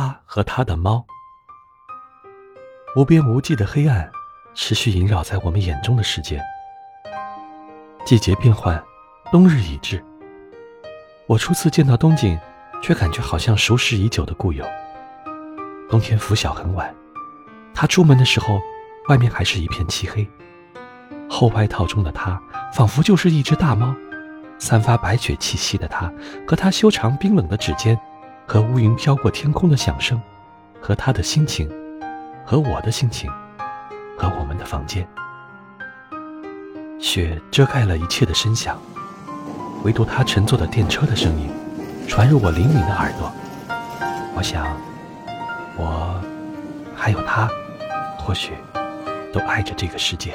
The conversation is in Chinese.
他和他的猫。无边无际的黑暗，持续萦绕在我们眼中的世界。季节变换，冬日已至。我初次见到东景，却感觉好像熟识已久的故友。冬天拂晓很晚，他出门的时候，外面还是一片漆黑。厚外套中的他，仿佛就是一只大猫，散发白雪气息的他，和他修长冰冷的指尖，和乌云飘过天空的响声，和他的心情，和我的心情，和我们的房间。雪遮盖了一切的声响，唯独他乘坐的电车的声音，传入我灵敏的耳朵。我想，我，还有他，或许，都爱着这个世界。